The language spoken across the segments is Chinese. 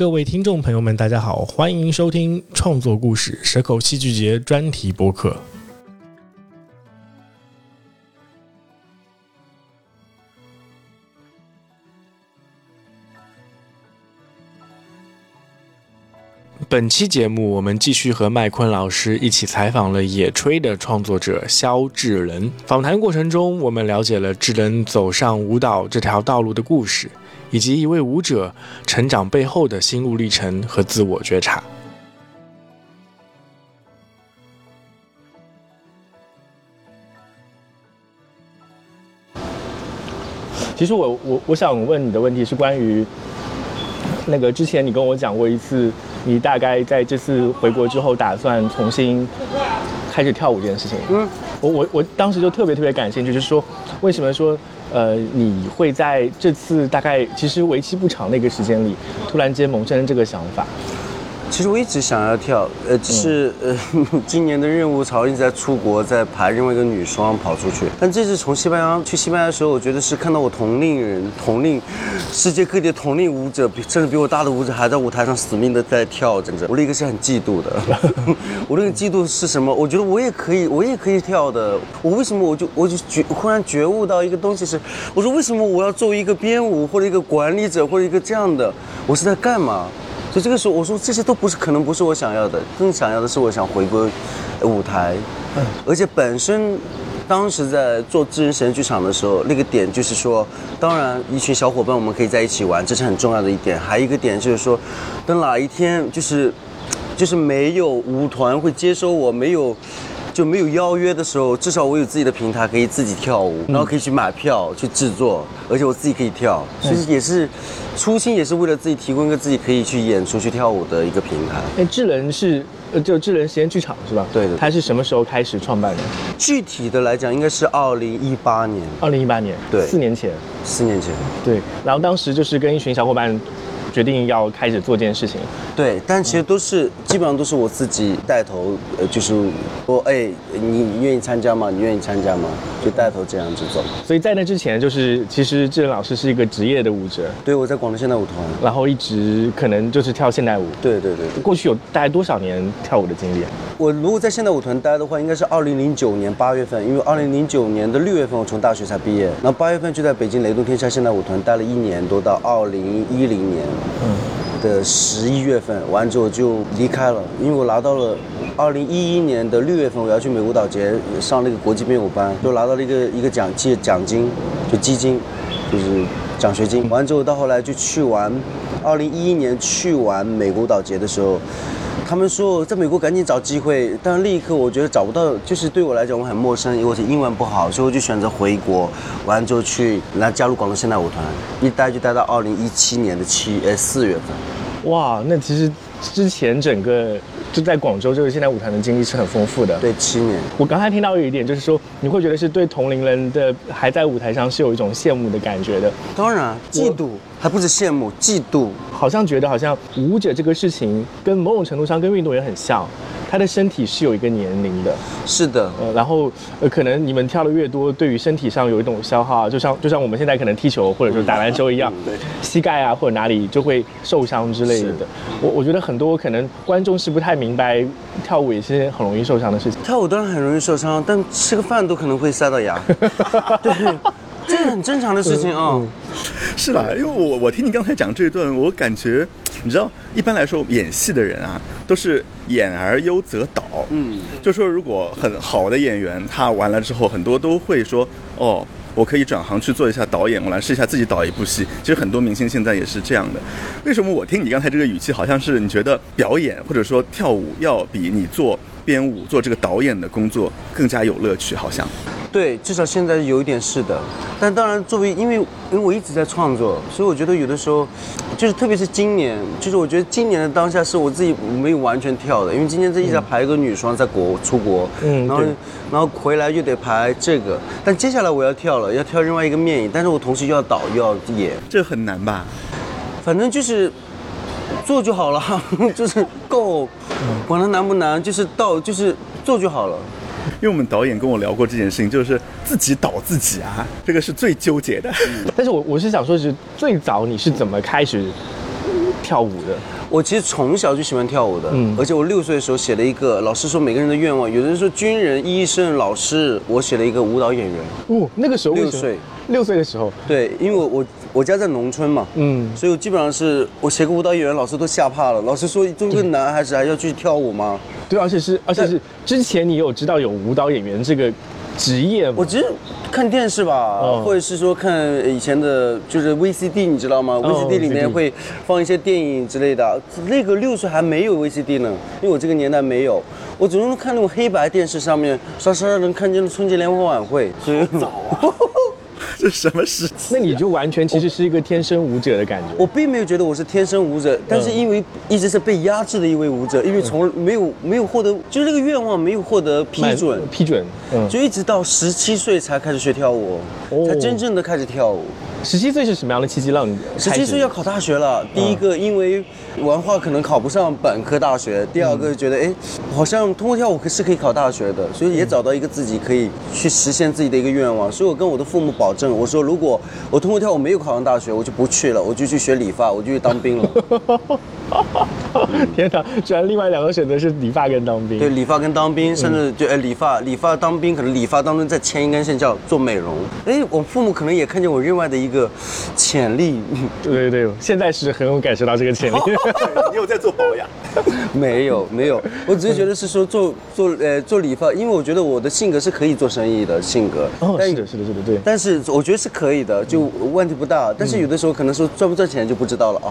各位听众朋友们，大家好，欢迎收听创作故事蛇口戏剧节专题播客。本期节目，我们继续和麦昆老师一起采访了《野炊》的创作者肖智仁。访谈过程中，我们了解了智仁走上舞蹈这条道路的故事。以及一位舞者成长背后的心路历程和自我觉察。其实我我我想问你的问题是关于那个之前你跟我讲过一次，你大概在这次回国之后打算重新开始跳舞这件事情。嗯，我我我当时就特别特别感兴趣，就是说为什么说。呃，你会在这次大概其实为期不长的一个时间里，突然间萌生这个想法。其实我一直想要跳，呃，只是呃，今年的任务曹一直在出国，在排另外一个女双跑出去。但这次从西班牙去西班牙的时候，我觉得是看到我同龄人、同龄世界各地的同龄舞者，甚至比我大的舞者还在舞台上死命的在跳，真的，我那个是很嫉妒的。我那个嫉妒是什么？我觉得我也可以，我也可以跳的。我为什么我就我就觉忽然觉悟到一个东西是，我说为什么我要作为一个编舞或者一个管理者或者一个这样的，我是在干嘛？所以这个时候，我说这些都不是，可能不是我想要的。更想要的是，我想回归舞台。嗯。而且本身，当时在做智人神剧场的时候，那个点就是说，当然一群小伙伴我们可以在一起玩，这是很重要的一点。还有一个点就是说，等哪一天就是，就是没有舞团会接收我，没有。就没有邀约的时候，至少我有自己的平台，可以自己跳舞，然后可以去买票去制作，而且我自己可以跳，其实也是初心，也是为了自己提供一个自己可以去演出、去跳舞的一个平台。哎，智能是呃，就智能实验剧场是吧？对的。它是什么时候开始创办的？具体的来讲，应该是二零一八年。二零一八年，对，四年前。四年前，对。然后当时就是跟一群小伙伴。决定要开始做这件事情，对，但其实都是基本上都是我自己带头，呃，就是说，哎，你愿意参加吗？你愿意参加吗？就带头这样子走。所以在那之前，就是其实志仁老师是一个职业的舞者，对，我在广东现代舞团，然后一直可能就是跳现代舞。对对对。过去有大概多少年跳舞的经历？我如果在现代舞团待的话，应该是二零零九年八月份，因为二零零九年的六月份我从大学才毕业，然后八月份就在北京雷动天下现代舞团待了一年多，到二零一零年。嗯，的十一月份完之后就离开了，因为我拿到了二零一一年的六月份我要去美国岛节上那个国际编舞班，就拿到了一个一个奖金奖金，就基金，就是奖学金。完之后到后来就去完，二零一一年去完美国岛节的时候。他们说在美国赶紧找机会，但是另一刻我觉得找不到，就是对我来讲我很陌生，因为我英文不好，所以我就选择回国，完之后去来加入广东现代舞团，一待就待到二零一七年的七呃四月份。哇，那其实之前整个。就在广州这个现代舞团的经历是很丰富的。对，七年。我刚才听到有一点，就是说你会觉得是对同龄人的还在舞台上是有一种羡慕的感觉的。当然，嫉妒还不是羡慕，嫉妒。好像觉得好像舞者这个事情跟某种程度上跟运动员很像。他的身体是有一个年龄的，是的，呃，然后呃，可能你们跳的越多，对于身体上有一种消耗，就像就像我们现在可能踢球或者说打篮球一样，对，膝盖啊或者哪里就会受伤之类的。我我觉得很多可能观众是不太明白，跳舞也是很容易受伤的事情。跳舞当然很容易受伤，但吃个饭都可能会塞到牙。对，这是很正常的事情啊。是啦，因为我我听你刚才讲这一段，我感觉。你知道，一般来说演戏的人啊，都是演而优则导。嗯，就说如果很好的演员，他完了之后，很多都会说，哦，我可以转行去做一下导演，我来试一下自己导一部戏。其实很多明星现在也是这样的。为什么我听你刚才这个语气，好像是你觉得表演或者说跳舞要比你做编舞、做这个导演的工作更加有乐趣？好像。对，至少现在有一点是的，但当然，作为因为因为我一直在创作，所以我觉得有的时候，就是特别是今年，就是我觉得今年的当下是我自己没有完全跳的，因为今年这一直在排一个女双在国出国，嗯，然后然后回来又得排这个，但接下来我要跳了，要跳另外一个面影，但是我同时又要导又要演，这很难吧？反正就是做就好了，就是够，管它难不难，就是到就是做就好了。因为我们导演跟我聊过这件事情，就是自己导自己啊，这个是最纠结的。但是我我是想说，是最早你是怎么开始？跳舞的？我其实从小就喜欢跳舞的，嗯而且我六岁的时候写了一个，老师说每个人的愿望，有的人说军人、医生、老师，我写了一个舞蹈演员。哦，那个时候六岁，六岁的时候，对，因为我我我家在农村嘛，嗯，所以我基本上是我写个舞蹈演员，老师都吓怕了。老师说，作为一个男孩子还要去跳舞吗？对，而且是而且是之前你有知道有舞蹈演员这个职业吗？我其实看电视吧，哦或者是说看以前的，就是 VCD，你知道吗、v c d 里面会放一些电影之类的。那个六岁还没有 VCD 呢，因为我这个年代没有，我只能看那种黑白电视上面刷刷能看见春节联欢晚会，所以早啊。这什么时期？那你就完全其实是一个天生舞者的感觉。我并没有觉得我是天生舞者，但是因为一直是被压制的一位舞者，因为从没有没有获得，就是这个愿望没有获得批准，批准，嗯，就一直到十七岁才开始学跳舞，哦才真正的开始跳舞。十七岁是什么样的契机让你十七岁要考大学了，第一个因为文化可能考不上本科大学，第二个觉得哎，好像通过跳舞可是可以考大学的，所以也找到一个自己可以去实现自己的一个愿望。所以我跟我的父母保证，我说如果我通过跳舞没有考上大学，我就不去了，我就去学理发，我就去当兵了。天哪！居然另外两个选择是理发跟当兵。对，理发跟当兵，甚至就哎理发，理发当兵，可能理发当中再牵一根线叫做美容。哎，我父母可能也看见我另外的一个潜力。对对对，现在是很有感受到这个潜力。你有在做保养？没有没有，我只是觉得是说做做呃做理发，因为我觉得我的性格是可以做生意的性格。哦，但是的，是的，是的，对。但是我觉得是可以的，就问题不大。但是有的时候可能说赚不赚钱就不知道了啊。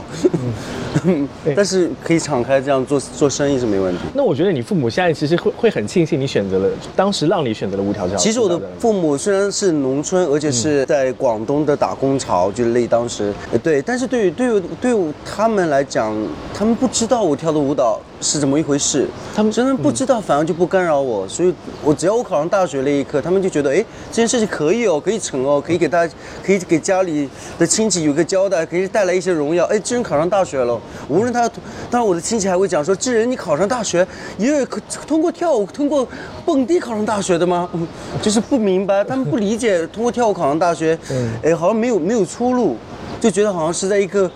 对但是可以敞开这样做做生意是没问题。那我觉得你父母现在其实会会很庆幸你选择了当时让你选择了无条件。其实我的父母虽然是农村，而且是在广东的打工潮，就是类当时，呃对，但是对于对于对于他们来讲，他们不知道我跳的舞蹈是怎么一回事，他们真的不知道，反而就不干扰我，所以我只要我考上大学那一刻，他们就觉得，哎，这件事情可以哦，可以成哦，可以给大家，可以给家里的亲戚有个交代，可以带来一些荣耀，哎，这人考上大学了，无论他，当然我的亲戚还会讲说，这人你考上大学，也有通过跳舞，通过蹦迪考上大学的吗？嗯就是不明白，他们不理解通过跳舞考上大学，哎，好像没有没有出路，就觉得好像是在一个，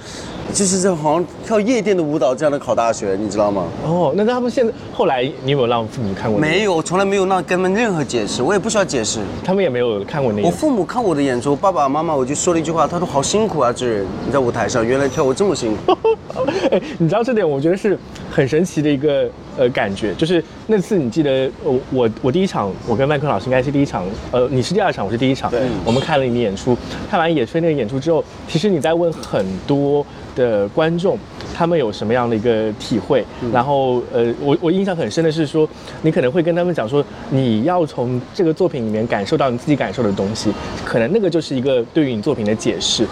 就是这好像跳夜店的舞蹈这样的考大学，你知道吗？哦，那他们现在后来你有没有让父母看过？没，有，我从来没有让跟他们任何解释，我也不需要解释。他们也没有看过那个。我父母看我的演出，爸爸妈妈我就说了一句话，他说好辛苦啊，这人你在舞台上原来跳舞这么辛苦。哎，你知道这点，我觉得是很神奇的一个呃感觉，就是那次你记得我我我第一场，我跟麦克老师应该是第一场，呃，你是第二场，我是第一场，对我们看了你演出，看完野炊那个演出之后，其实你在问很多的观众，他们有什么样的一个体会，然后呃，我我印象很深的是说，你可能会跟他们讲说，你要从这个作品里面感受到你自己感受的东西，可能那个就是一个对于你作品的解释。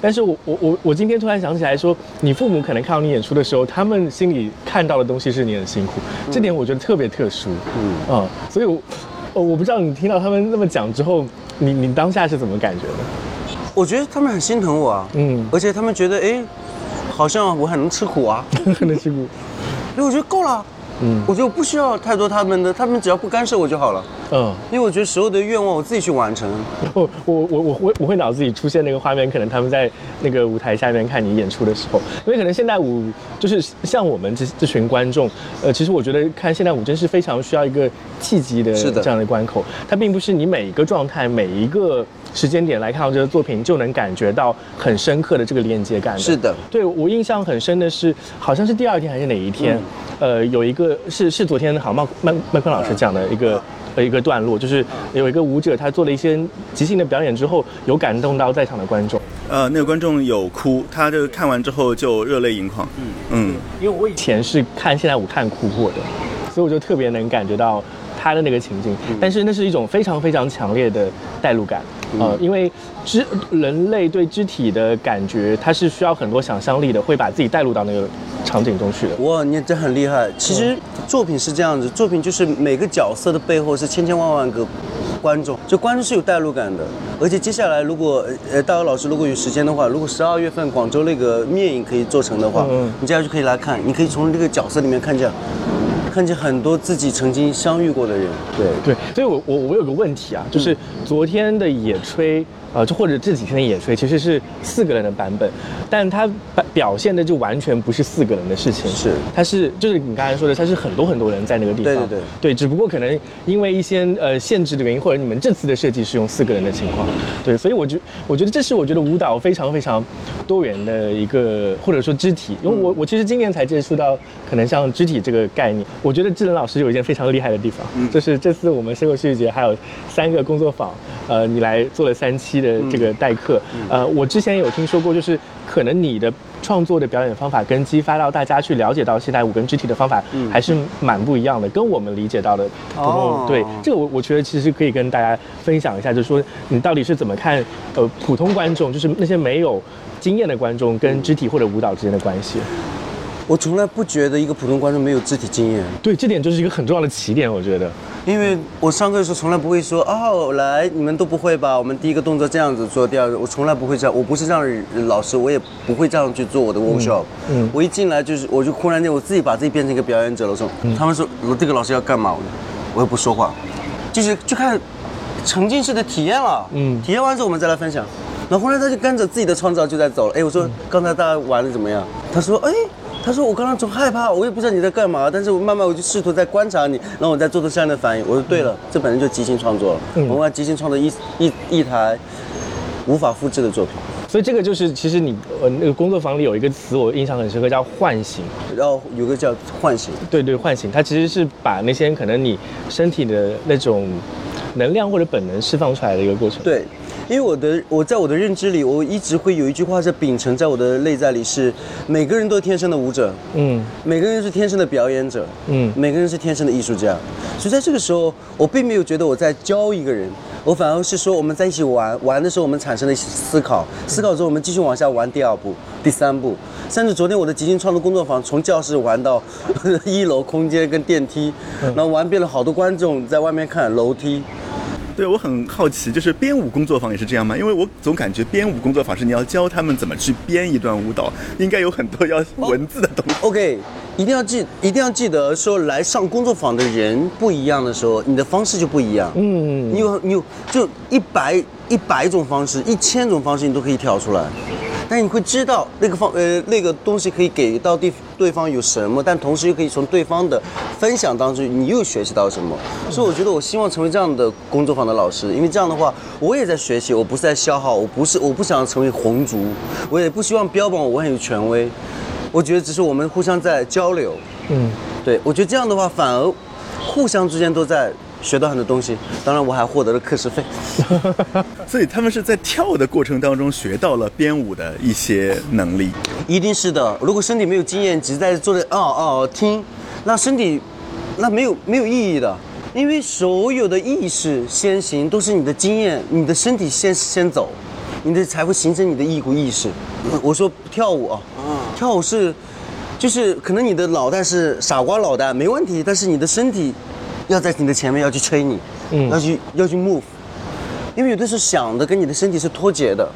但是我我我我今天突然想起来说，你父母可能看到你演出的时候，他们心里看到的东西是你很辛苦，这点我觉得特别特殊。嗯啊、所以我呃我不知道你听到他们那么讲之后，你你当下是怎么感觉的？我觉得他们很心疼我啊，嗯，而且他们觉得哎，好像我很能吃苦啊，很能吃苦。因为我觉得够了，嗯。我觉得我不需要太多他们的，他们只要不干涉我就好了。嗯，因为我觉得所有的愿望我自己去完成。我我我我会我会脑子里出现那个画面，可能他们在那个舞台下面看你演出的时候，因为可能现代舞就是像我们这这群观众，呃，其实我觉得看现代舞真是非常需要一个契机的是的。这样的关口，它并不是你每一个状态每一个时间点来看到这个作品就能感觉到很深刻的这个连接感的。是的，对我印象很深的是，好像是第二天还是哪一天，呃，有一个是是昨天好像麦麦麦昆老师讲的一个。呃，一个段落就是有一个舞者，他做了一些即兴的表演之后，有感动到在场的观众。呃，那个观众有哭，他这个看完之后就热泪盈眶。嗯嗯，因为我以前是看现代舞看哭过的，所以我就特别能感觉到他的那个情境。但是那是一种非常非常强烈的代入感，呃，因为肢人类对肢体的感觉，它是需要很多想象力的，会把自己带入到那个场景中去的。哇，你这很厉害。其实作品是这样子，作品就是每个角色的背后是千千万万个观众，就观众是有代入感的。而且接下来如果呃大姚老师如果有时间的话，如果十二月份广州那个面影可以做成的话，嗯嗯你接下来就可以来看，你可以从这个角色里面看见。看见很多自己曾经相遇过的人，对，对，所以我我我有个问题啊，就是昨天的野炊，呃，就或者这几天的野炊，其实是四个人的版本，但它表表现的就完全不是四个人的事情，是。它是就是你刚才说的，它是很多很多人在那个地方，对对对。对，只不过可能因为一些呃限制的原因，或者你们这次的设计是用四个人的情况，对，所以我觉我觉得这是我觉得舞蹈非常非常多元的一个或者说肢体，因为我我其实今年才接触到可能像肢体这个概念，我觉得智能老师有一件非常厉害的地方，就是这次我们生活戏剧节还有三个工作坊，呃，你来做了三期的这个代课，呃，我之前有听说过，就是可能你的创作的表演方法跟激发到大家去了解到现代舞跟肢体的方法还是蛮不一样的，跟我们理解到的哦。对这个我我觉得其实可以跟大家分享一下，就是说你到底是怎么看呃普通观众，就是那些没有经验的观众跟肢体或者舞蹈之间的关系。我从来不觉得一个普通观众没有肢体经验，对，这点就是一个很重要的起点，我觉得。因为我上课的时候从来不会说哦，来你们都不会吧？我们第一个动作这样子做，第二个我从来不会这样，我不是这样的老师，我也不会这样去做我的 workshop。嗯我一进来就是我就忽然间我自己把自己变成一个表演者了，说、他们说这个老师要干嘛，我我也不说话，就是就看沉浸式的体验了。嗯体验完之后我们再来分享。然后忽然他就跟着自己的创造就在走了。哎，我说刚才大家玩的怎么样？他说哎。他说：“我刚刚总害怕，我也不知道你在干嘛，但是我慢慢我就试图在观察你，然后我再做出相应的反应。”我说：“对了，这本身就即兴创作了，嗯我们要即兴创作一一一台无法复制的作品，所以这个就是，其实你呃那个工作坊里有一个词我印象很深刻，叫唤醒。然后有个叫唤醒，对对，唤醒，它其实是把那些可能你身体的那种能量或者本能释放出来的一个过程。，对，因为我的我在我的认知里，我一直会有一句话是秉承在我的内在里是，每个人都是天生的舞者，嗯。每个人是天生的表演者，嗯。每个人是天生的艺术家，所以在这个时候，我并没有觉得我在教一个人，我反而是说我们在一起玩，玩的时候我们产生了思考，思考之后我们继续往下玩第二步、第三步，甚至昨天我的即兴创作工作坊从教室玩到 一楼空间跟电梯，然后玩遍了好多观众在外面看楼梯，对我很好奇，就是编舞工作坊也是这样吗？因为我总感觉编舞工作坊是你要教他们怎么去编一段舞蹈，应该有很多要文字的东西。OK，一定要记，一定要记得说，来上工作坊的人不一样的时候，你的方式就不一样。嗯你有你有就一百一百种方式，一千种方式你都可以挑出来，但你会知道那个方呃那个东西可以给到对对方有什么，但同时又可以从对方的分享当中你又学习到什么。所以我觉得我希望成为这样的工作坊的老师，因为这样的话我也在学习，我不是在消耗，我不是我不想成为红烛，我也不希望标榜我很有权威。我觉得只是我们互相在交流，嗯，对我觉得这样的话反而互相之间都在学到很多东西。当然我还获得了课时费。所以他们是在跳的过程当中学到了编舞的一些能力。一定是的。如果身体没有经验，只是在坐着哦哦听，那身体那没有没有意义的。因为所有的意识先行都是你的经验，你的身体先先走，你的才会形成你的一股意识。我说跳舞啊，跳舞是，就是可能你的脑袋是傻瓜脑袋没问题，但是你的身体要在你的前面要去吹你，嗯要去要去 move，因为有的时候想的跟你的身体是脱节的。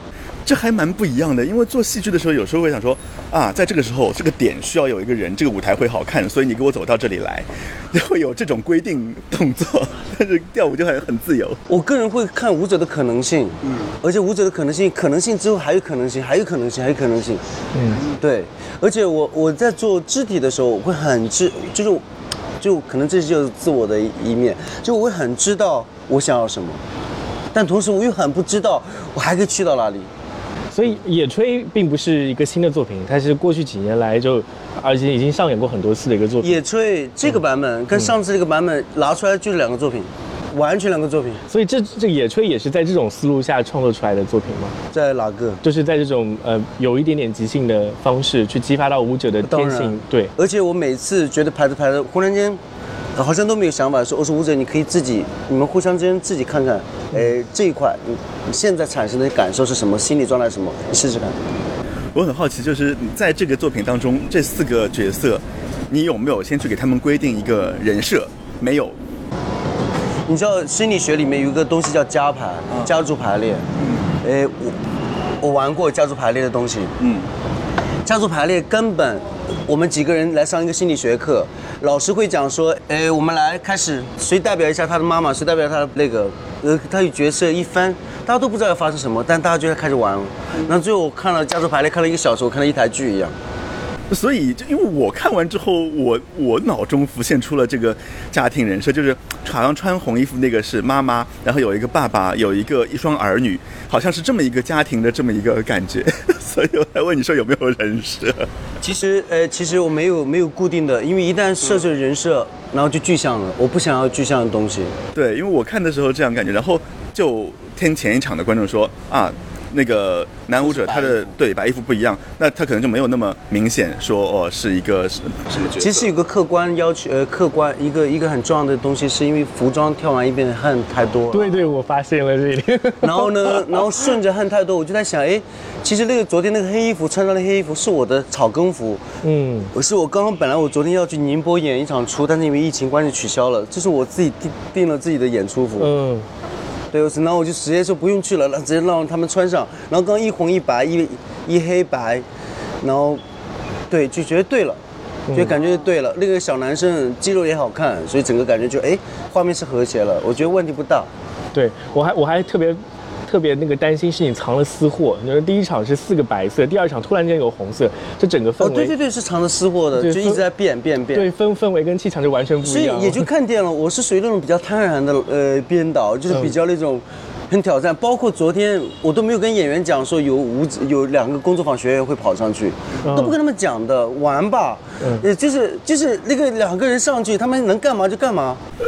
这还蛮不一样的，因为做戏剧的时候，有时候会想说，啊，在这个时候，这个点需要有一个人，这个舞台会好看，所以你给我走到这里来，就会有这种规定动作。但是跳舞就很很自由。我个人会看舞者的可能性，嗯，而且舞者的可能性，可能性之后还有可能性，还有可能性，还有可能性，嗯，对。而且我我在做肢体的时候，我会很知，就是，就可能这就是自我的一一面，就我会很知道我想要什么，但同时我又很不知道我还可以去到哪里。所以《野炊》并不是一个新的作品，它是过去几年来就，而且已经上演过很多次的一个作品。野炊这个版本跟上次这个版本拿出来就是两个作品，完全两个作品，所以这这《野炊》也是在这种思路下创作出来的作品吗？在哪个？就是在这种呃有一点点即兴的方式去激发到舞者的天性，对，而且我每次觉得排着排着，忽然间，呃好像都没有想法，说我说舞者，你可以自己，你们互相之间自己看看，哎，这一块你你现在产生的感受是什么，心理状态是什么，你试试看。我很好奇，就是在这个作品当中，这四个角色，你有没有先去给他们规定一个人设？没有。你知道心理学里面有一个东西叫家排，家族排列。嗯。哎，我我玩过家族排列的东西。嗯。家族排列根本，我们几个人来上一个心理学课，老师会讲说，诶，我们来开始，谁代表一下他的妈妈，谁代表他的那个，呃，他有角色一翻，大家都不知道要发生什么，但大家就开始玩了。然后最后我看了《家族排列》，看了一个小时，我看了一台剧一样。所以，就因为我看完之后，我我脑中浮现出了这个家庭人设，就是好像穿红衣服那个是妈妈，然后有一个爸爸，有一个一双儿女，好像是这么一个家庭的这么一个感觉。所以我才问你说有没有人设？其实，呃，其实我没有没有固定的，因为一旦设置人设，然后就具象了，我不想要具象的东西。对，因为我看的时候这样感觉，然后就听前一场的观众说啊。那个男舞者他的对白衣服不一样，那他可能就没有那么明显说哦是一个什什么角色。其实有个客观要求，呃，客观一个一个很重要的东西，是因为服装跳完一遍汗太多。对对，我发现了这一点。然后呢，然后顺着汗太多，我就在想，哎，其实那个昨天那个黑衣服穿上的黑衣服是我的草根服。嗯。是我刚刚本来我昨天要去宁波演一场出，但是因为疫情关系取消了，这是我自己定定了自己的演出服。嗯。对，然后我就直接说不用去了，那直接让他们穿上。然后刚一红一白一一黑白，然后对就觉得对了，就感觉对了。那个小男生肌肉也好看，所以整个感觉就哎，画面是和谐了，我觉得问题不大。对我还我还特别。特别那个担心是你藏了私货，你说第一场是四个白色，第二场突然间有红色，这整个氛围，对对对，是藏了私货的，就一直在变变变，对氛氛围跟气场就完全不一样。所以也就看见了，我是属于那种比较贪婪的呃编导，就是比较那种。很挑战，包括昨天我都没有跟演员讲说有五有两个工作坊学员会跑上去，都不跟他们讲的，玩吧，呃，就是就是那个两个人上去，他们能干嘛就干嘛。对，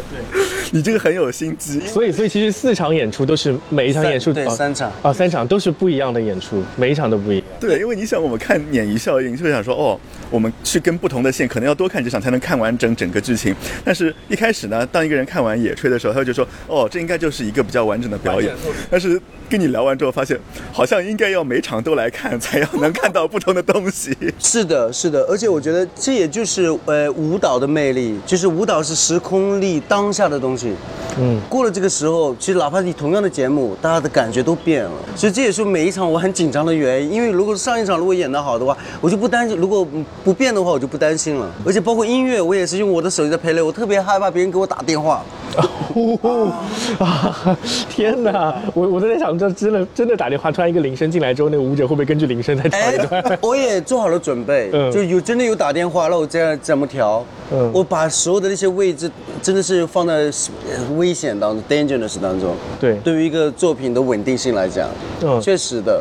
你这个很有心机。所以所以其实四场演出都是每一场演出对三场啊三场都是不一样的演出，每一场都不一样。对，因为你想我们看鲶鱼效应，就会想说哦，我们去跟不同的线，可能要多看几场才能看完整整个剧情。但是一开始呢，当一个人看完野炊的时候，他就说哦，这应该就是一个比较完整的表演。但是跟你聊完之后，发现好像应该要每场都来看，才要能看到不同的东西。是的，是的，而且我觉得这也就是呃舞蹈的魅力，就是舞蹈是时空力当下的东西。嗯，过了这个时候，其实哪怕你同样的节目，大家的感觉都变了。所以这也是每一场我很紧张的原因，因为如果上一场如果演得好的话，我就不担心；如果不变的话，我就不担心了。而且包括音乐，我也是用我的手机在配乐，我特别害怕别人给我打电话。啊！天哪！我我都在想，这真的真的打电话，突然一个铃声进来之后，那个舞者会不会根据铃声再调一段？我也做好了准备，就有真的有打电话，那我这样怎么调？嗯，我把所有的那些位置真的是放在危险当中，dangerous 当中。对，对于一个作品的稳定性来讲，嗯，确实的。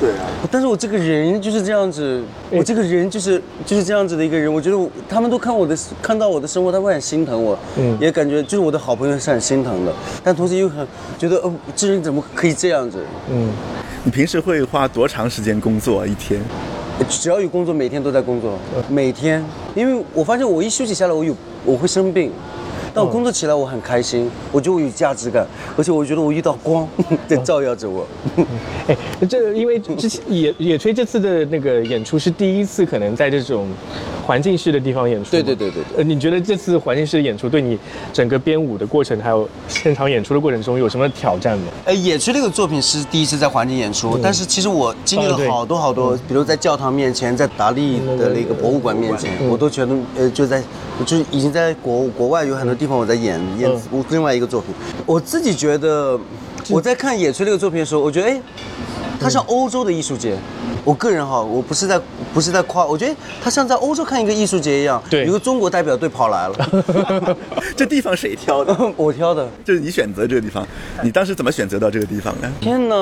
对啊，但是我这个人就是这样子，我这个人就是就是这样子的一个人。我觉得他们都看我的，看到我的生活，他会很心疼我，嗯，也感觉就是我的好朋友是很心疼的，但同时又很觉得，哦，这人怎么可以这样子？嗯，你平时会花多长时间工作一天？只要有工作，每天都在工作，每天，因为我发现我一休息下来，我有我会生病。但我工作起来我很开心，我觉得我有价值感，而且我觉得我遇到光 在照耀着我。哎，这因为之前野野炊这次的那个演出是第一次，可能在这种环境式的地方演出。对对对对。呃，你觉得这次环境式的演出对你整个编舞的过程，还有现场演出的过程中有什么挑战吗？呃，野炊这个作品是第一次在环境演出，但是其实我经历了好多好多，比如在教堂面前，在达利的那个博物馆面前，我都觉得呃就在。就是已经在国国外有很多地方我在演演我另外一个作品，我自己觉得我在看野炊这个作品的时候，我觉得哎，它像欧洲的艺术节。我个人哈，我不是在不是在夸，我觉得它像在欧洲看一个艺术节一样。对，有个中国代表队跑来了。这地方谁挑的？我挑的。就是你选择这个地方，你当时怎么选择到这个地方的？天哪！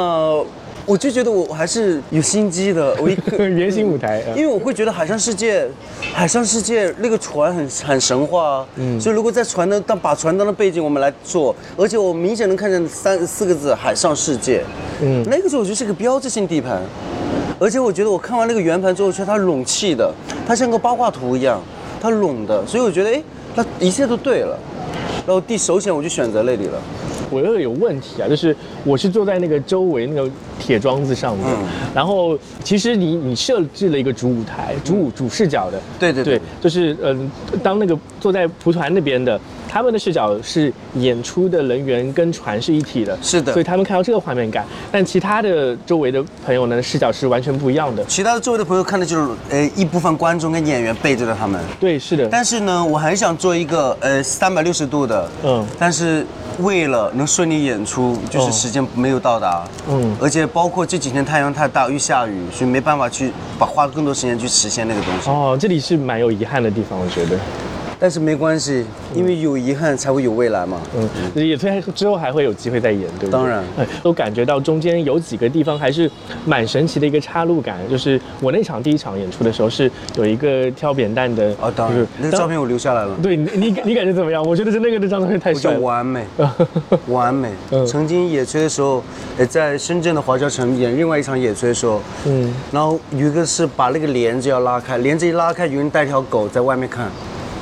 我就觉得我还是有心机的，我一个圆形舞台，因为我会觉得海上世界，海上世界那个船很很神话，嗯，所以如果在船的当把船当的背景我们来做，而且我明显能看见三四个字海上世界，嗯，那个时候我觉得是个标志性地盘，而且我觉得我看完那个圆盘之后，觉得它拢气的，它像个八卦图一样，它拢的，所以我觉得哎，那一切都对了，然后第首选我就选择那里了。我又有问题啊，就是我是坐在那个周围那个铁桩子上面，然后其实你你设置了一个主舞台，主舞主视角的，对对对，就是嗯，当那个坐在蒲团那边的他们的视角是演出的人员跟船是一体的，是的所以他们看到这个画面感。但其他的周围的朋友呢，视角是完全不一样的。其他的周围的朋友看的就是呃一部分观众跟演员背着的他们。对，是的，但是呢，我很想做一个呃三百六十度的，嗯但是为了能顺利演出，就是嗯时间没有到达，嗯而且包括这几天太阳太大又下雨，所以没办法去把花更多时间去实现那个东西。哦，这里是蛮有遗憾的地方，我觉得。但是没关系，因为有遗憾才会有未来嘛。嗯，也虽然之后还会有机会再演，对不对？当然哎，都感觉到中间有几个地方还是蛮神奇的一个插入感。就是我那场第一场演出的时候，是有一个挑扁担的，哦，当然，那个照片我留下来了。对你你你感觉怎么样？我觉得是那个那张照片太帅了。完美，完美嗯。曾经野炊的时候，呃，在深圳的华侨城演另外一场野炊的时候，嗯，然后有一个是把那个帘子要拉开，帘子一拉开，有人带条狗在外面看，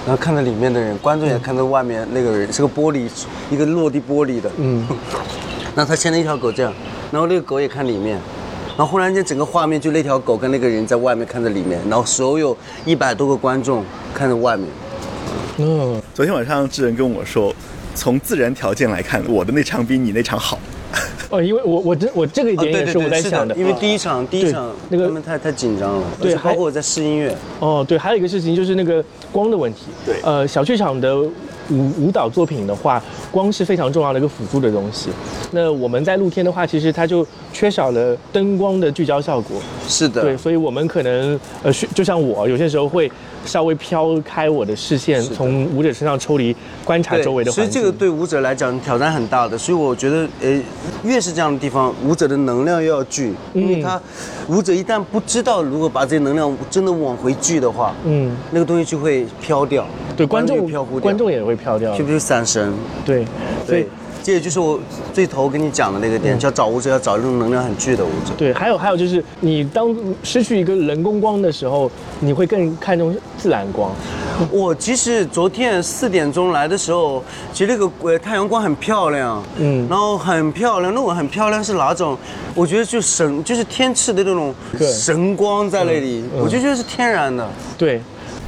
然后看着里面的人，观众也看着外面那个人，是个玻璃，一个落地玻璃的，嗯，然后他牵了一条狗这样，然后那个狗也看里面。然后忽然间，整个画面就那条狗跟那个人在外面看着里面，然后所有一百多个观众看着外面。嗯，昨天晚上智仁跟我说，从自然条件来看，我的那场比你那场好。哦，因为我我这我这个点也是我在想的，因为第一场第一场那个他们太太紧张了，对包括我在试音乐，哦，对，还有一个事情就是那个光的问题。对呃，小剧场的舞舞蹈作品的话，光是非常重要的一个辅助的东西。那我们在露天的话，其实它就缺少了灯光的聚焦效果。是的，对，所以我们可能呃，是就像我有些时候会稍微飘开我的视线，从舞者身上抽离，观察周围的环境。所以这个对舞者来讲挑战很大的，所以我觉得，呃，越是这样的地方，舞者的能量越要聚，因为嗯他舞者一旦不知道如果把这些能量真的往回聚的话，嗯，那个东西就会飘掉，对，观众观众也会飘掉是。不是散神？对，所以对，这也就是我最头跟你讲的那个点，叫找物质要找那种能量很聚的物质。对，还有还有就是，你当失去一个人工光的时候，你会更看重自然光。我其实昨天四点钟来的时候，其实那个呃太阳光很漂亮，嗯嗯，然后很漂亮，那我很漂亮是哪种？我觉得就神，就是天赐的那种神光在那里，嗯我就觉得是天然的。对，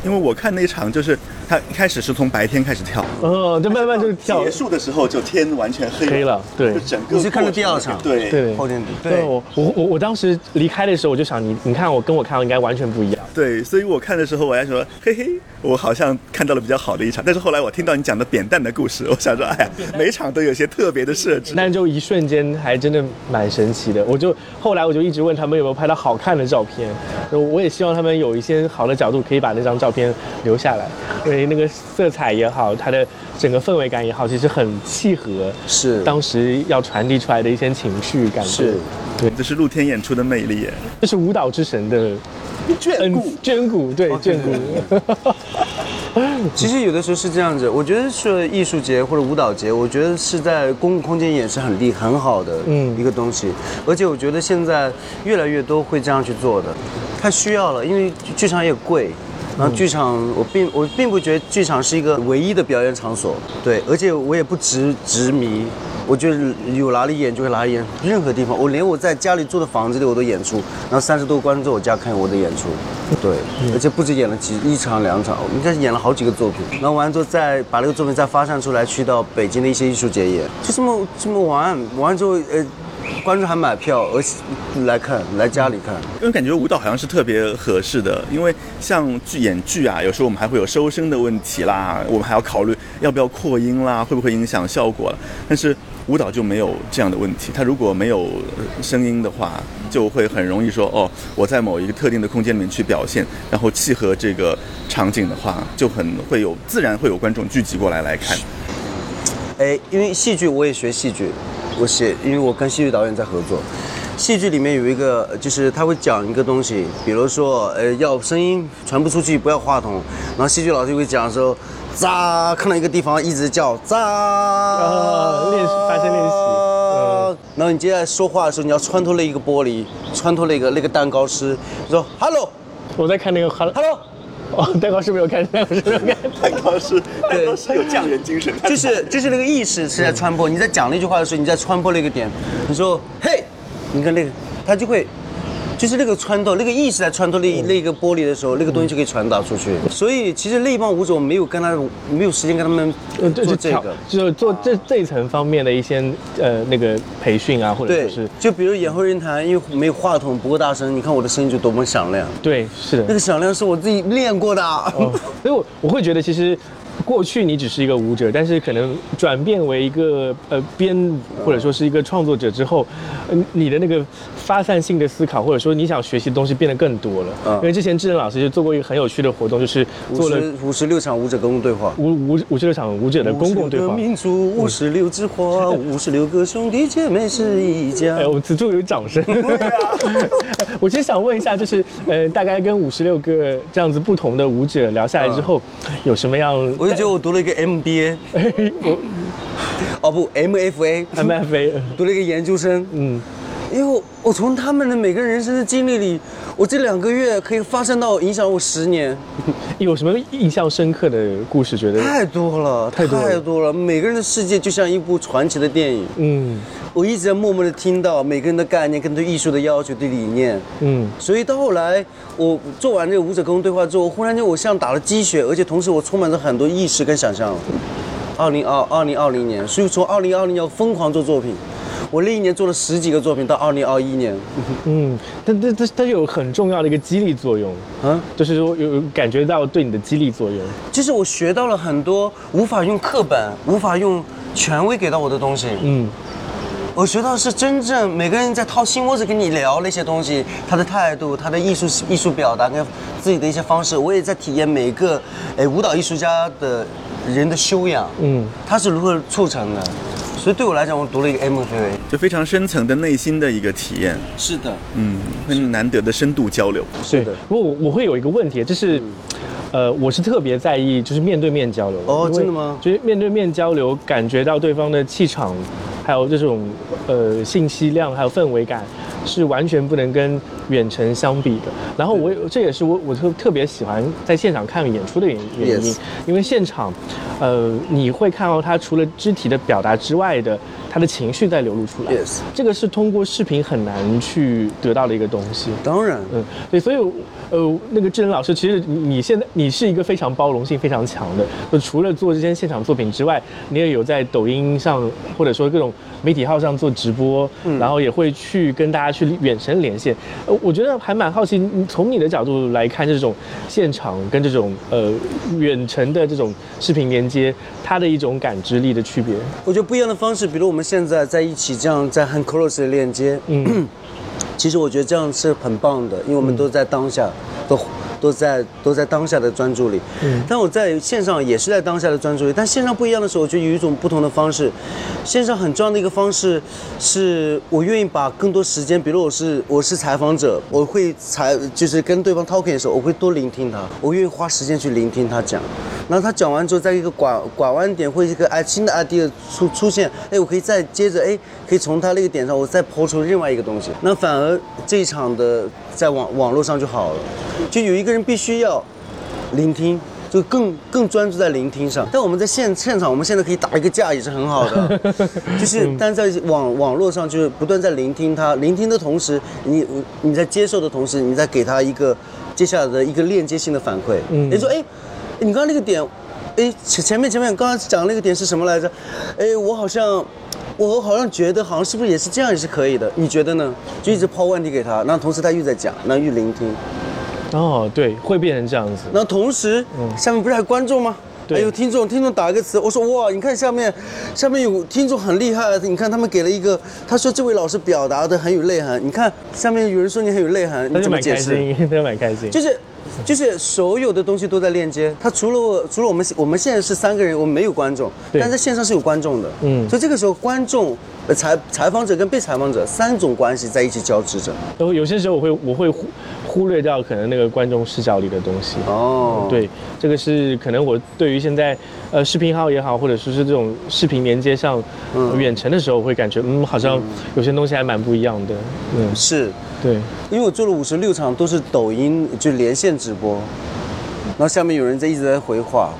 因为我看那场就是他一开始是从白天开始跳，呃，就慢慢就跳。结束的时候就天完全黑黑了对。就整个你是看的第二场对。对。后天对我我我我当时离开的时候，我就想你你看我跟我看到应该完全不一样。对，所以我看的时候我还说嘿嘿，我好像看到了比较好的一场，但是后来我听到你讲的扁担的故事，我想说哎呀，每场都有些特别的设置。但 就一瞬间还真的蛮神奇的。我就后来我就一直问他们有没有拍到好看的照片，我我也希望他们有一些好的角度可以把那张照片留下来，因为那个色彩也好，它的整个氛围感也好，其实很契合是当时要传递出来的一些情绪感受。是对，这是露天演出的魅力耶，这是舞蹈之神的眷顾，眷顾，对，哦眷对顾。其实有的时候是这样子，我觉得说艺术节或者舞蹈节，我觉得是在公共空间演是很厉很好的嗯。一个东西，而且我觉得现在越来越多会这样去做的，太需要了，因为剧场也贵。然后剧场，我并我并不觉得剧场是一个唯一的表演场所，对，而且我也不执执迷，我觉得有哪里演就会哪里演，任何地方，我连我在家里住的房子里我都演出，然后三十多个观众在我家看我的演出，对，而且不止演了几一场两场，我应该是演了好几个作品，然后完了之后再把那个作品再发散出来，去到北京的一些艺术节演，就这么这么玩，完了之后呃，观众还买票，而且来看来家里看，因为感觉舞蹈好像是特别合适的，因为像剧演剧啊，有时候我们还会有收声的问题啦，我们还要考虑要不要扩音啦，会不会影响效果了。但是舞蹈就没有这样的问题，它如果没有声音的话，就会很容易说哦，我在某一个特定的空间里面去表现，然后契合这个场景的话，就很会有自然会有观众聚集过来来看。哎，因为戏剧我也学戏剧，我写，因为我跟戏剧导演在合作。戏剧里面有一个，就是他会讲一个东西，比如说，呃，要声音传不出去，不要话筒。然后戏剧老师会讲说，喳，看到一个地方一直叫喳，啊练习发声练习嗯然后你接下来说话的时候，你要穿透了一个玻璃，穿透了一个那个蛋糕师，你说 hello 我在看那个 Hello，hello，哦，蛋糕师没有看，蛋糕师没有看。蛋糕师，蛋糕师有匠人精神，就是就是那个意识是在穿播。你在讲那句话的时候，你在穿播那个点，你说嘿，你看那个，他就会就是那个穿透，那个意识在穿透那那个玻璃的时候，那个东西就可以传达出去。所以其实那帮舞者我没有跟他没有时间跟他们做这个。就是做这这一层方面的一些呃那个培训啊，或者对说是，就比如演后人谈，因为没有话筒不够大声，你看我的声音就多么响亮。对，是的那。个响亮是我自己练过的。哦，所以我我会觉得其实。过去你只是一个舞者，但是可能转变为一个呃编舞或者说是一个创作者之后，嗯，你的那个发散性的思考或者说你想学习的东西变得更多了。嗯因为之前智仁老师就做过一个很有趣的活动，就是做了十五十六场舞者公共对话。五五五十六场舞者的公共对56个话。民族，五十六枝花，五十六个兄弟姐妹是一家哎，。我们此处有掌声。我其实想问一下，就是呃，大概跟五十六个这样子不同的舞者聊下来之后，有什么样？我就我读了一个 MBA，我哦不 MFA，MFA，读了一个研究生。嗯，因为我我从他们的每个人生的经历里，我这两个月可以发生到影响我十年，有什么印象深刻的故事？觉得？太多了，太多了。太多了。每个人的世界就像一部传奇的电影，嗯我一直在默默的听到每个人的概念跟对艺术的要求、对理念。嗯所以到后来，我做完这个舞者公共对话之后，忽然间我像打了鸡血，而且同时我充满着很多意识跟想象。二零二二零二零年，所以从二零二零年疯狂做作品，我那一年做了十几个作品，到二零二一年，嗯，但但但它有很重要的一个激励作用，啊，就是说有有感觉到对你的激励作用。就是我学到了很多无法用课本、无法用权威给到我的东西。嗯我学到的是真正每个人在掏心窝子跟你聊那些东西，他的态度、他的艺术艺术表达跟自己的一些方式，我也在体验每个诶舞蹈艺术家的人的修养，嗯，他是如何促成的。所以对我来讲，我读了一个 MFA。就非常深层的内心的一个体验，是的，嗯，很难得的深度交流。是的。不过我我会有一个问题，就是。呃，我是特别在意，就是面对面交流哦真的吗就是面对面交流，感觉到对方的气场，还有这种呃信息量，还有氛围感，是完全不能跟远程相比的。然后我这也是我我特特别喜欢在现场看演出的原原因 Yes 因为现场，呃，你会看到他除了肢体的表达之外的，他的情绪在流露出来。Yes 这个是通过视频很难去得到的一个东西。当然，嗯，对，所以呃，那个智能老师，其实你你现在你是一个非常包容性非常强的，就除了做这些现场作品之外，你也有在抖音上或者说各种媒体号上做直播，然后也会去跟大家去远程连线。呃，我觉得还蛮好奇，你从你的角度来看，这种现场跟这种呃远程的这种视频连接，它的一种感知力的区别。我觉得不一样的方式，比如我们现在在一起这样在很 close 的链接，嗯 其实我觉得这样是很棒的，因为我们都在当下，都都在都在当下的专注里。嗯但我在线上也是在当下的专注力，但线上不一样的时候，我觉得有一种不同的方式。线上很重要的一个方式，是我愿意把更多时间，比如我是我是采访者，我会采就是跟对方 talking 的时候，我会多聆听他，我愿意花时间去聆听他讲。然后他讲完之后，在一个拐拐弯点或者一个哎新的 idea 出出现，哎，我可以再接着哎，可以从他那个点上，我再抛出另外一个东西。那反而这一场的在网网络上就好了，就有一个人必须要聆听。就更更专注在聆听上，但我们在现现场，我们现在可以打一个架也是很好的，就是但在网网络上就是不断在聆听他，聆听的同时，你你在接受的同时，你在给他一个接下来的一个链接性的反馈。嗯你说，哎，你刚刚那个点，哎，前前面前面刚刚讲的那个点是什么来着？哎，我好像。我好像觉得，好像是不是也是这样，也是可以的？你觉得呢？就一直抛问题给他，然后同时他又在讲，然后又聆听，哦，对，会变成这样子。然后同时，下面不是还有观众吗？对还有听众，听众打一个词，我说哇，你看下面，下面有听众很厉害，你看他们给了一个，他说这位老师表达的很有内涵，你看下面有人说你很有内涵，你怎么解释？蛮开心，他就蛮开心。就是就是所有的东西都在链接。它除了我除了我们我们现在是三个人，我们没有观众，但在线上是有观众的。嗯所以这个时候观众、呃采采访者跟被采访者三种关系在一起交织着。然后有些时候我会我会忽忽略掉可能那个观众视角里的东西。哦，对，这个是可能我对于现在呃视频号也好，或者说是这种视频连接上、嗯远程的时候，会感觉嗯好像有些东西还蛮不一样的。嗯，是。对，因为我做了五十六场都是抖音就连线直播，然后下面有人在一直在回话，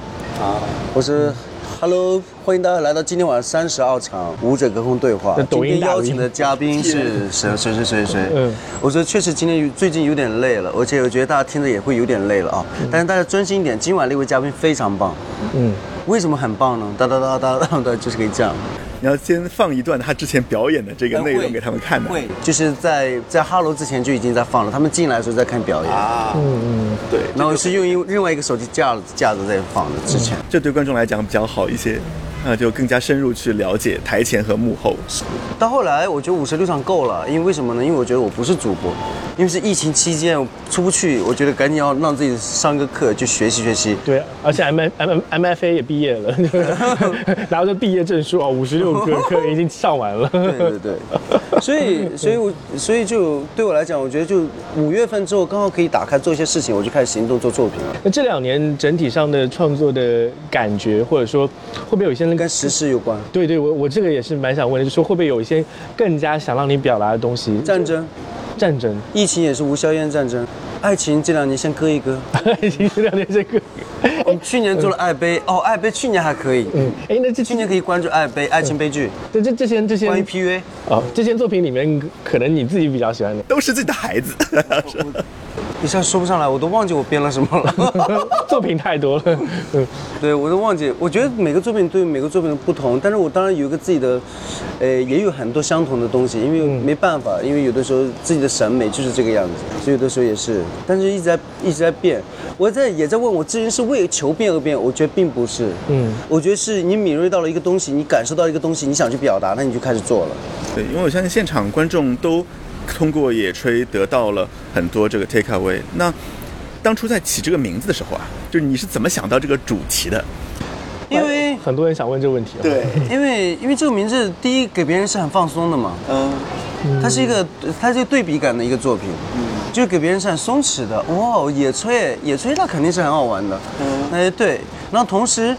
啊，我是 Hello，欢迎大家来到今天晚上三十二场舞者隔空对话。抖今天音邀请的嘉宾是谁谁谁谁谁？嗯嗯，我说确实今天最近有点累了，而且我觉得大家听着也会有点累了啊。但是大家专心一点，今晚那位嘉宾非常棒。嗯，为什么很棒呢？哒哒哒哒哒哒，就是可以这样。你要先放一段他之前表演的这个内容给他们看的。会，就是在在哈喽之前就已经在放了，他们进来的时候在看表演，啊，嗯嗯，对，然后是用另外一个手机架着架子在放的。之前，这对观众来讲比较好一些，那就更加深入去了解台前和幕后。到后来我觉得五十六场够了，因为为什么呢？因为我觉得我不是主播，因为是疫情期间出不去，我觉得赶紧要让自己上个课，就学习学习。对，而且 M M M F A 也毕业了，拿着毕业证书啊，五十六个课已经上完了。对对对，所以所以我所以就对我来讲，我觉得就五月份之后刚好可以打开做一些事情，我就开始行动做作品了，那这两年整体上的创作的感觉，或者说会不会有一些那个跟时事有关。对对，我我这个也是蛮想问的，就是说会不会有一些更加想让你表达的东西？战争、战争，疫情也是无硝烟战争，爱情这两年先搁一搁。爱情这两年先搁，我们去年做了爱杯，哦，爱杯去年还可以，嗯，哎，那这去年可以关注爱杯爱情悲剧，这这这些这些关于 PUA。啊，这些作品里面，可能你自己比较喜欢的，都是自己的孩子，一下说不上来，我都忘记我编了什么了。作品太多了，嗯 对，我都忘记。我觉得每个作品对每个作品的不同，但是我当然有一个自己的，呃，也有很多相同的东西，因为没办法，因为有的时候自己的审美就是这个样子，所以有的时候也是，但是一直在一直在变。我在也在问我之前是为求变而变，我觉得并不是，嗯嗯，我觉得是你敏锐到了一个东西，你感受到一个东西，你想去表达，那你就开始做了。对，因为我相信现场观众都通过野炊得到了很多这个 take away。那当初在起这个名字的时候啊，就是你是怎么想到这个主题的？因为很多人想问这个问题、啊。，因为因为这个名字，第一给别人是很放松的嘛，嗯，它是一个它是一个对比感的一个作品，嗯就是给别人是很松弛的。哇，野炊，野炊那肯定是很好玩的。嗯，哎对，然后同时，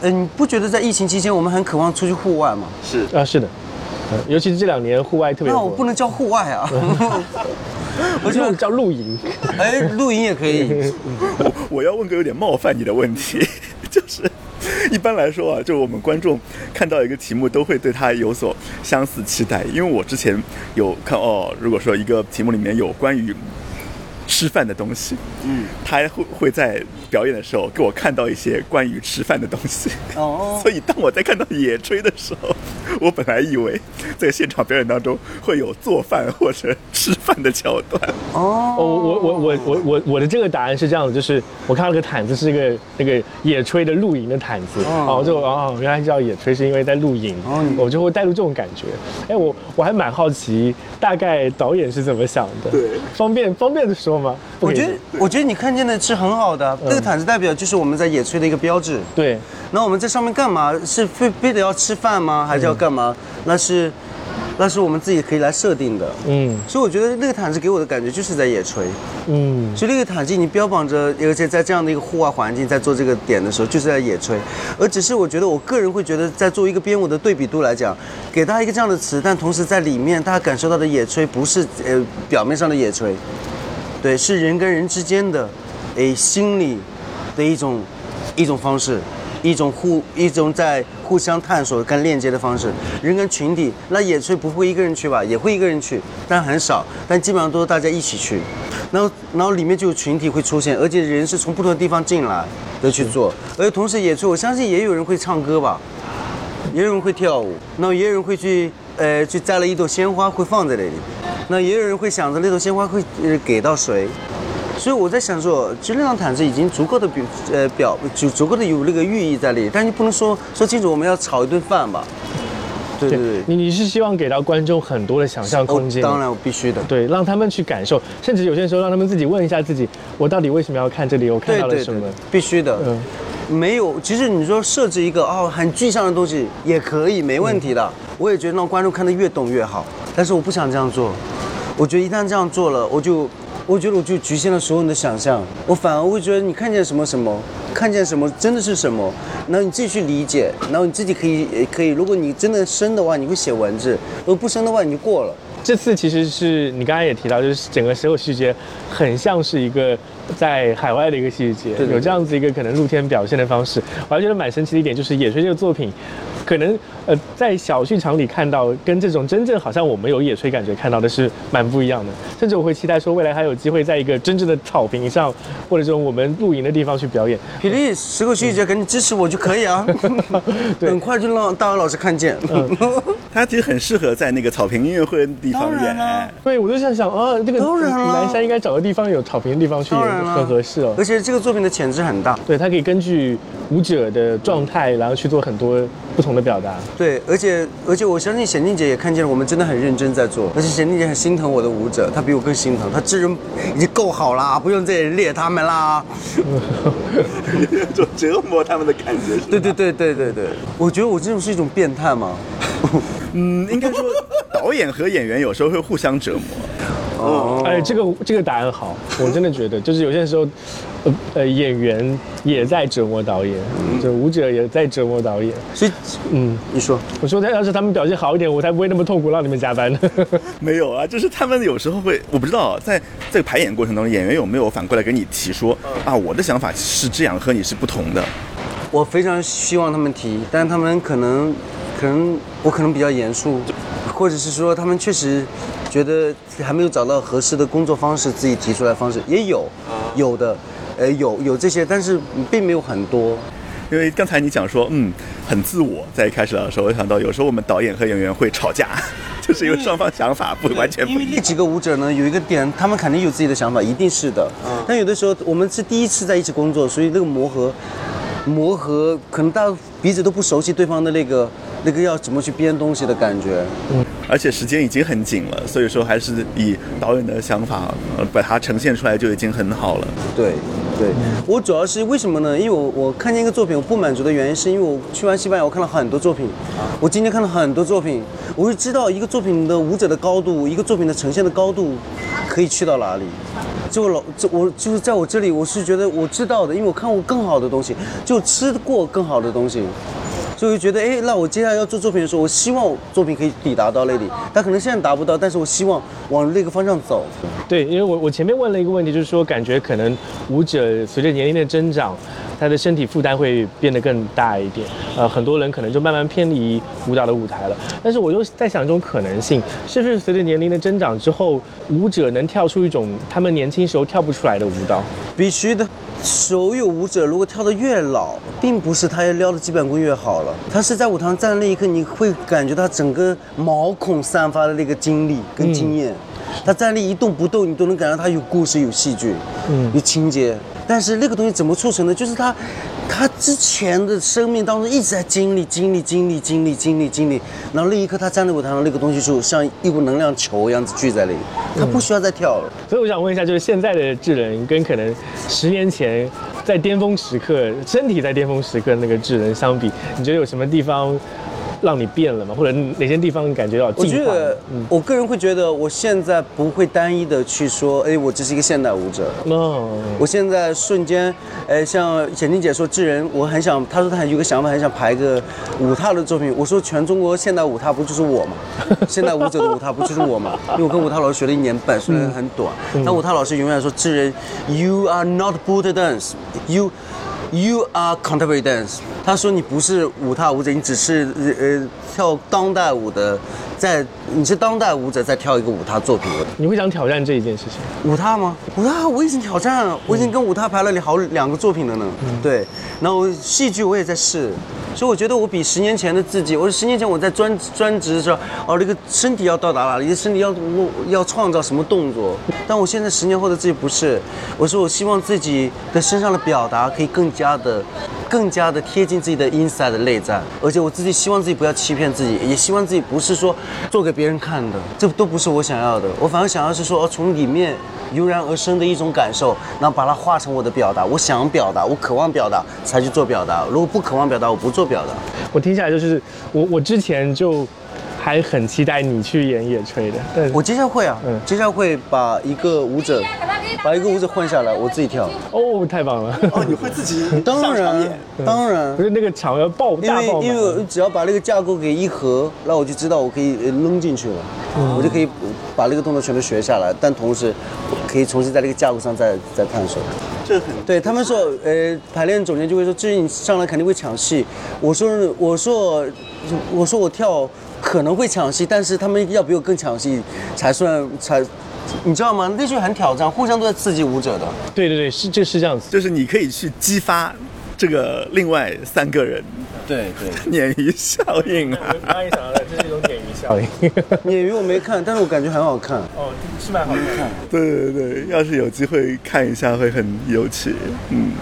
呃，你不觉得在疫情期间我们很渴望出去户外吗？是啊，是的，嗯尤其是这两年户外特别火。那我不能叫户外啊，我就叫露营。哎，露营也可以。我我要问个有点冒犯你的问题，就是一般来说啊，就我们观众看到一个题目都会对它有所相似期待，因为我之前有看哦，如果说一个题目里面有关于吃饭的东西，嗯，他会会在表演的时候给我看到一些关于吃饭的东西，哦。所以当我在看到野炊的时候，我本来以为在现场表演当中会有做饭或者吃饭的桥段，哦，哦，我我我我我我的这个答案是这样的，就是我看到个毯子是一个那个野炊的露营的毯子，哦。我，就哦原来叫野炊是因为在露营，哦。我就会带入这种感觉。哎，我我还蛮好奇，大概导演是怎么想的？对，方便方便的说我觉得我觉得你看见的是很好的，那个毯子代表就是我们在野炊的一个标志。对，那我们在上面干嘛？是非非得要吃饭吗？还是要干嘛？那是，那是我们自己可以来设定的。嗯所以我觉得那个毯子给我的感觉就是在野炊，嗯所以那个毯子你标榜着，而且在这样的一个户外环境，在做这个点的时候，就是在野炊。而只是我觉得，我个人会觉得，在做一个编舞的对比度来讲，给大家一个这样的词，但同时在里面大家感受到的野炊不是呃表面上的野炊，对，是人跟人之间的，诶心理的一种一种方式，一种互一种在互相探索跟链接的方式。人跟群体，那野炊不会一个人去吧？也会一个人去，但很少，但基本上都是大家一起去。然后然后里面就有群体会出现，而且人是从不同的地方进来的去做，而且同时野炊，我相信也有人会唱歌吧。也有人会跳舞，那也有人会去，呃，去摘了一朵鲜花会放在那里，那也有人会想着那朵鲜花会呃给到谁，所以我在想说，其实那张毯子已经足够的表，呃表就足够的有那个寓意在里，但你不能说说清楚我们要炒一顿饭吧？对对对，你你是希望给到观众很多的想象空间，哦当然我必须的。对，让他们去感受，甚至有些时候让他们自己问一下自己，我到底为什么要看这里？我看到了什么？，必须的。嗯没有，其实你说设置一个哦很具象的东西也可以，没问题的。我也觉得让观众看得越懂越好，但是我不想这样做。我觉得一旦这样做了，我就，我觉得我就局限了所有人的想象。我反而会觉得你看见什么什么，看见什么真的是什么，然后你自己去理解，然后你自己可以呃可以，如果你真的深的话，你会写文字；如果不深的话，你就过了。这次其实是你刚才也提到，就是整个所有细节很像是一个在海外的一个细节，对对有这样子一个可能露天表现的方式，我还觉得蛮神奇的一点就是《野炊》这个作品，可能呃在小剧场里看到，跟这种真正好像我们有野炊感觉看到的是蛮不一样的。甚至我会期待说，未来还有机会在一个真正的草坪上，或者这种我们露营的地方去表演。霹雳十个学姐赶紧支持我就可以啊，很快就让大鹅老师看见。他其实很适合在那个草坪音乐会的地方当然啊演。对，我就在想啊，这个当然啦南山应该找个地方有草坪的地方去演，很合适哦而。且这个作品的潜质很大。对，它可以根据舞者的状态，然后去做很多不同的表达。对，而且而且我相信贤静姐也看见了，我们真的很认真在做，而且贤静姐很心疼我的舞者，她比我更心疼，她这人已经够好啦，不用再猎他们啦。就折磨他们的感觉。对对对对对对，我觉得我这种是一种变态吗？嗯，应该说导演和演员有时候会互相折磨。哦，哎，这个这个答案好，我真的觉得，就是有些时候，呃呃，演员也在折磨导演，就舞者也在折磨导演。所以嗯，你说我说，要是他们表现好一点，我才不会那么痛苦让你们加班呢。没有啊，就是他们有时候会，我不知道在这个排演过程当中，演员有没有反过来跟你提说啊，我的想法是这样，和你是不同的。我非常希望他们提，但他们可能可能我可能比较严肃，或者是说他们确实觉得还没有找到合适的工作方式，自己提出来的方式也有，有的，呃有有这些，但是并没有很多。因为刚才你讲说，嗯，很自我，在一开始的时候，我想到有时候我们导演和演员会吵架，就是因为双方想法不完全不一样。因为那几个舞者呢，有一个点，他们肯定有自己的想法，一定是的。但有的时候我们是第一次在一起工作，所以那个磨合，磨合可能大家彼此都不熟悉对方的那个那个要怎么去编东西的感觉。而且时间已经很紧了，所以说还是以导演的想法，把它呈现出来就已经很好了。对，对我主要是为什么呢？因为我我看见一个作品，我不满足的原因是因为我去完西班牙，我看了很多作品，我今天看了很多作品，我会知道一个作品的舞者的高度，一个作品的呈现的高度可以去到哪里。就老这我就是在我这里，我是觉得我知道的，因为我看过更好的东西，就吃过更好的东西。所以我觉得，哎，那我接下来要做作品的时候，我希望作品可以抵达到那里。但可能现在达不到，但是我希望往那个方向走。对，因为我我前面问了一个问题，就是说感觉可能舞者随着年龄的增长，他的身体负担会变得更大一点，呃，很多人可能就慢慢偏离舞蹈的舞台了。但是我又在想一种可能性，是不是随着年龄的增长之后，舞者能跳出一种他们年轻时候跳不出来的舞蹈？必须的。所有舞者如果跳得越老，并不是他要撩的基本功越好了，他是在舞台上站的那一刻，你会感觉他整个毛孔散发的那个精力跟经验。他站立一动不动，你都能感到他有故事、有戏剧，嗯，有情节。但是那个东西怎么促成的？就是他，他之前的生命当中一直在经历、经历、经历、经历、经历、经历，然后那一刻他站在舞台上，那个东西就像一股能量球一样子聚在那里，他不需要再跳了。所以我想问一下，就是现在的智人跟可能十年前在巅峰时刻、身体在巅峰时刻那个智人相比，你觉得有什么地方让你变了吗？或者哪些地方你感觉到我进化？觉得，我个人会觉得，我现在不会单一的去说，哎，我只是一个现代舞者。哦，我现在瞬间，哎，像简静姐说智人，我很想，她说她有个想法，很想排个舞踏的作品。我说全中国现代舞踏不就是我吗？现代舞者的舞踏不就是我吗？因为我跟舞踏老师学了一年半，虽然很短，但舞踏老师永远说智人，You are not Buddha dance，you。You are contemporary dance。他说你不是舞踏舞者，你只是呃呃跳当代舞的，在你是当代舞者在跳一个舞踏作品。你会想挑战这一件事情？舞踏吗？舞踏我已经挑战了，我已经跟舞踏排了好两个作品了呢。对，然后戏剧我也在试，所以我觉得我比十年前的自己，我说十年前我在专专职的时候，哦，那个身体要到达哪里，身体要我要创造什么动作，但我现在十年后的自己不是，我说我希望自己的身上的表达可以更加的。更加的贴近自己的 inside 内在，而且我自己希望自己不要欺骗自己，也希望自己不是说做给别人看的，这都不是我想要的。我反而想要是说，从里面油然而生的一种感受，然后把它化成我的表达。我想表达，我渴望表达，才去做表达。如果不渴望表达，我不做表达。我听下来就是，我我之前就还很期待你去演野炊的，对我接下来会啊，嗯接下来会把一个舞者，把一个舞者换下来，我自己跳。哦，太棒了！哦，你会自己当上场然演，当然不。是那个场要爆因为大爆满，因为只要把那个架构给一合，那我就知道我可以呃扔进去了。我就可以把那个动作全都学下来，但同时可以重新在这个架构上再再探索。这很对他们说，呃，排练总监就会说，至于你上来肯定会抢戏。我说，我说，我说我跳可能会抢戏，但是他们要比我更抢戏才算才，你知道吗？那就很挑战，互相都在刺激舞者的。对对对，是这是这样子。就是你可以去激发这个另外三个人对对，鲶鱼效应啊。刚刚也想到了，这是一种鲶鱼效应。鲶鱼我没看，但是我感觉很好看。哦，是蛮好看。对对对，要是有机会看一下会很有趣。嗯，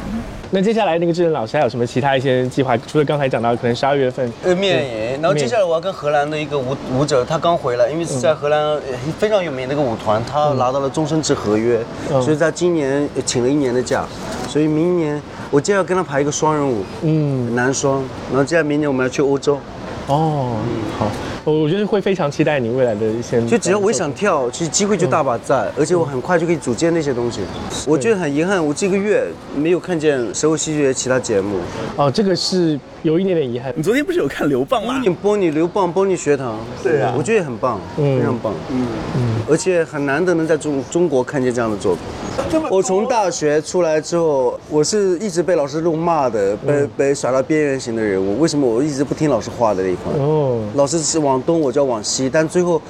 那接下来那个志仁老师还有什么其他一些计划？除了刚才讲到可能十二月份，呃，面演，然后接下来我要跟荷兰的一个舞舞者，他刚回来，因为是在荷兰呃非常有名的一个舞团，他拿到了终身制合约，嗯。所以在今年呃请了一年的假，所以明年我接下来跟他排一个双人舞，嗯，男双，然后接下来明年我们要去欧洲，哦，好，我我觉得会非常期待你未来的一些。就只要我想跳，其实机会就大把在，而且我很快就可以组建那些东西。我觉得很遗憾，我这个月没有看见《神武戏剧》的其他节目，哦，这个是有一点点遗憾。你昨天不是有看刘棒吗？你波你刘棒波你学堂，对啊我觉得也很棒，嗯非常棒，嗯嗯，而且很难得能在中中国看见这样的作品。我从大学出来之后，我是一直被老师怒骂的，被被甩到边缘型的人物。为什么我一直不听老师话的那一块？哦，老师是往东，我就要往西，但最后，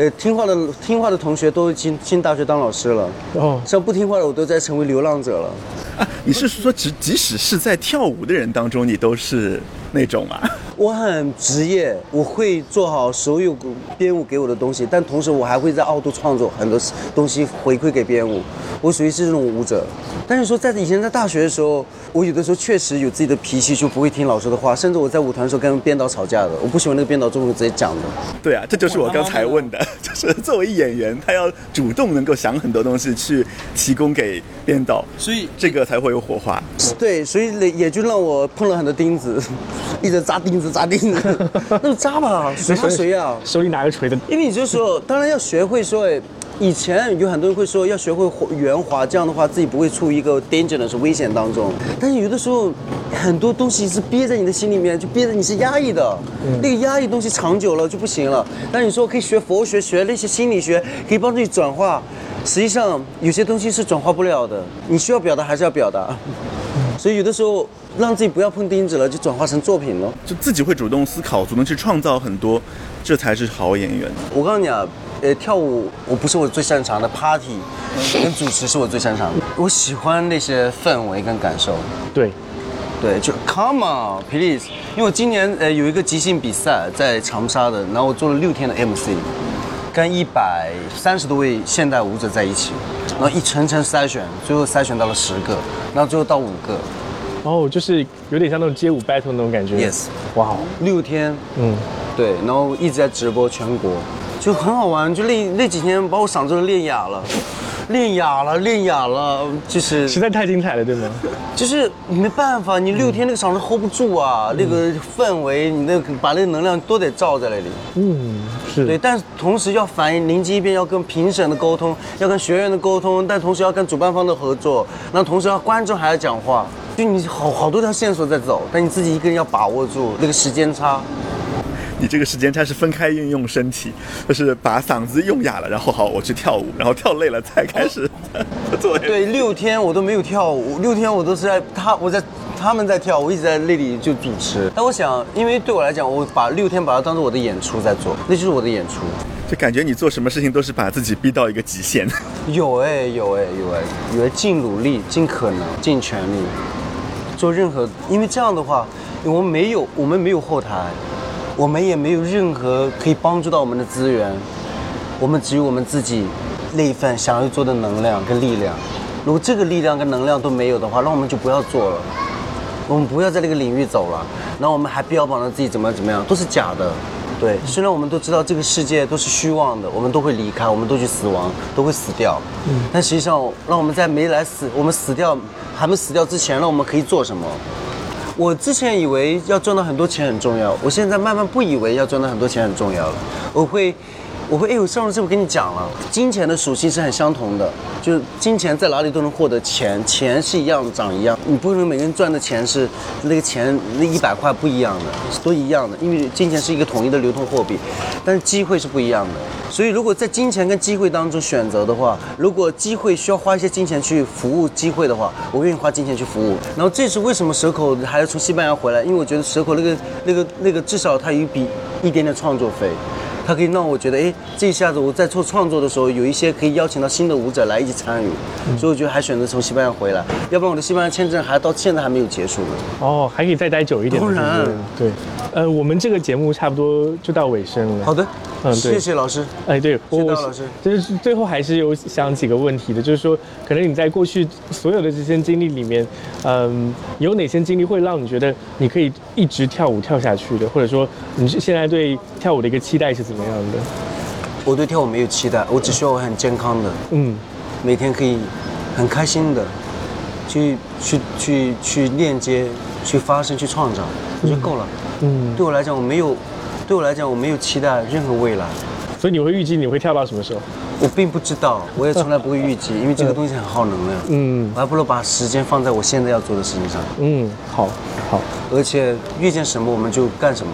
呃，听话的听话的同学都进进大学当老师了，哦，像不听话的我都在成为流浪者了。啊，你是说即即使是在跳舞的人当中，你都是那种啊？我很职业，我会做好所有编舞给我的东西，但同时我还会在凹凸创作很多东西回馈给编舞。我属于是这种舞者，但是说在以前在大学的时候，我有的时候确实有自己的脾气，就不会听老师的话，甚至我在舞团的时候跟编导吵架的，我不喜欢那个编导这么直接讲的。对啊，这就是我刚才问的，就是作为演员，他要主动能够想很多东西去提供给编导，所以这个才会有火花。对，所以也就让我碰了很多钉子，一直扎钉子扎钉子，那就扎吧，谁怕谁啊？手里拿个锤子。因为你就说，当然要学会说，哎以前有很多人会说要学会圆滑，这样的话自己不会处于一个 dangerous 危险当中。但是有的时候，很多东西是憋在你的心里面，就憋着你是压抑的，那个压抑东西长久了就不行了。但你说可以学佛学，学那些心理学，可以帮助你转化。实际上有些东西是转化不了的，你需要表达还是要表达。所以有的时候让自己不要碰钉子了，就转化成作品了。就自己会主动思考，主动去创造很多，这才是好演员。我告诉你啊，呃，跳舞我不是我最擅长的，party 跟主持是我最擅长的。我喜欢那些氛围跟感受，对，对，就 come on please。因为我今年呃有一个即兴比赛在长沙的，然后我做了六天的 MC，跟一百三十多位现代舞者在一起，然后一层层筛选，最后筛选到了十个，然后最后到五个，哦，就是有点像那种街舞 battle 那种感觉。Yes 哇哦，六天，嗯，对，然后一直在直播全国，就很好玩。就那那几天把我嗓子都练哑了，练哑了，练哑了，就是实在太精彩了，对吗？就是没办法，你六天那个嗓子 hold 不住啊，那个氛围，你那个把那个能量都得罩在那里。嗯，是。对，但同时要反应临机一变，要跟评审的沟通，要跟学员的沟通，但同时要跟主办方的合作，那同时要观众还要讲话，就你好好多条线索在走，但你自己一个人要把握住那个时间差。你这个时间差是分开运用身体，就是把嗓子用哑了，然后好我去跳舞，然后跳累了才开始 做。对，六天我都没有跳舞，六天我都是在他我在他们在跳，我一直在那里就主持。但我想，因为对我来讲，我把六天把它当做我的演出在做，那就是我的演出。就感觉你做什么事情都是把自己逼到一个极限。有哎、有哎、有哎、有哎、尽努力、尽可能、尽全力做任何，因为这样的话，我们没有我们没有后台，我们也没有任何可以帮助到我们的资源，我们只有我们自己那一份想要做的能量跟力量。如果这个力量跟能量都没有的话，那我们就不要做了，我们不要在这个领域走了，然后我们还标榜着自己怎么怎么样，都是假的。对，虽然我们都知道这个世界都是虚妄的，我们都会离开，我们都去死亡，都会死掉。嗯，但实际上，让我们在没来死，我们死掉还没死掉之前，让我们可以做什么？我之前以为要赚到很多钱很重要，我现在慢慢不以为要赚到很多钱很重要了。我会我会，哎，我上次是不是跟你讲了，金钱的属性是很相同的，就是金钱在哪里都能获得钱，钱是一样的长一样，你不能每个人赚的钱是那个钱那一百块不一样的，都一样的，因为金钱是一个统一的流通货币，但是机会是不一样的。所以如果在金钱跟机会当中选择的话，如果机会需要花一些金钱去服务机会的话，我愿意花金钱去服务。然后这是为什么蛇口还要从西班牙回来，因为我觉得蛇口那个那个那个至少它有一笔一点点创作费。它可以让我觉得，哎，这一下子我在做创作的时候，有一些可以邀请到新的舞者来一起参与，所以我觉得还选择从西班牙回来，要不然我的西班牙签证还到现在还没有结束呢。哦，还可以再待久一点。当然，对，呃，我们这个节目差不多就到尾声了。好的。嗯，谢谢老师。哎，对，谢谢老师。就是最后还是有想几个问题的，就是说，可能你在过去所有的这些经历里面，嗯，有哪些经历会让你觉得你可以一直跳舞跳下去的？或者说，你现在对跳舞的一个期待是怎么样的？我对跳舞没有期待，我只需要我很健康的，嗯，每天可以很开心的去去去去链接、去发声、去创造，我就够了。嗯，对我来讲，我没有。对我来讲，我没有期待任何未来，所以你会预计你会跳到什么时候？我并不知道，我也从来不会预计，因为这个东西很耗能量。嗯，我还不如把时间放在我现在要做的事情上。嗯，好，好，而且遇见什么我们就干什么，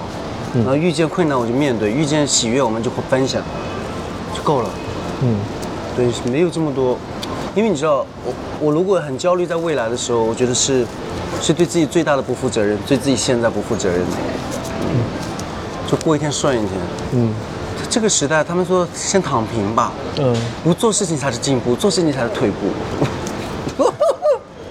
然后遇见困难我就面对，遇见喜悦我们就会分享，就够了。嗯，对，没有这么多，因为你知道，我我如果很焦虑在未来的时候，我觉得是是对自己最大的不负责任，对自己现在不负责任。就过一天算一天。嗯，这个时代，他们说先躺平吧。嗯，不做事情才是进步，做事情才是退步。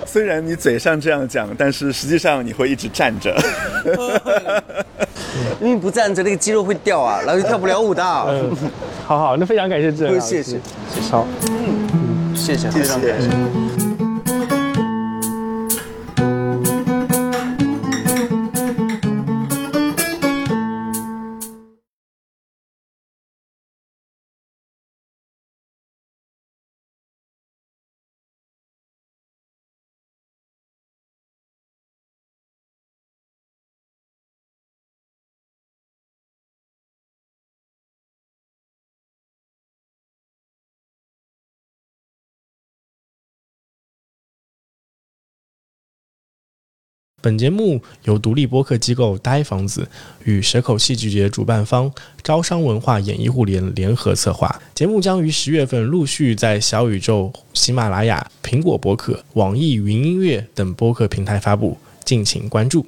虽然你嘴上这样讲，但是实际上你会一直站着。因为不站着，那个肌肉会掉啊，然后就跳不了舞的。嗯，好好，那非常感谢志，谢谢。谢谢，好，嗯，谢谢，非常感谢。本节目由独立播客机构呆房子与蛇口戏剧节主办方招商文化演艺互联联合策划。节目将于十月份陆续在小宇宙、喜马拉雅、苹果播客、网易云音乐等播客平台发布，敬请关注。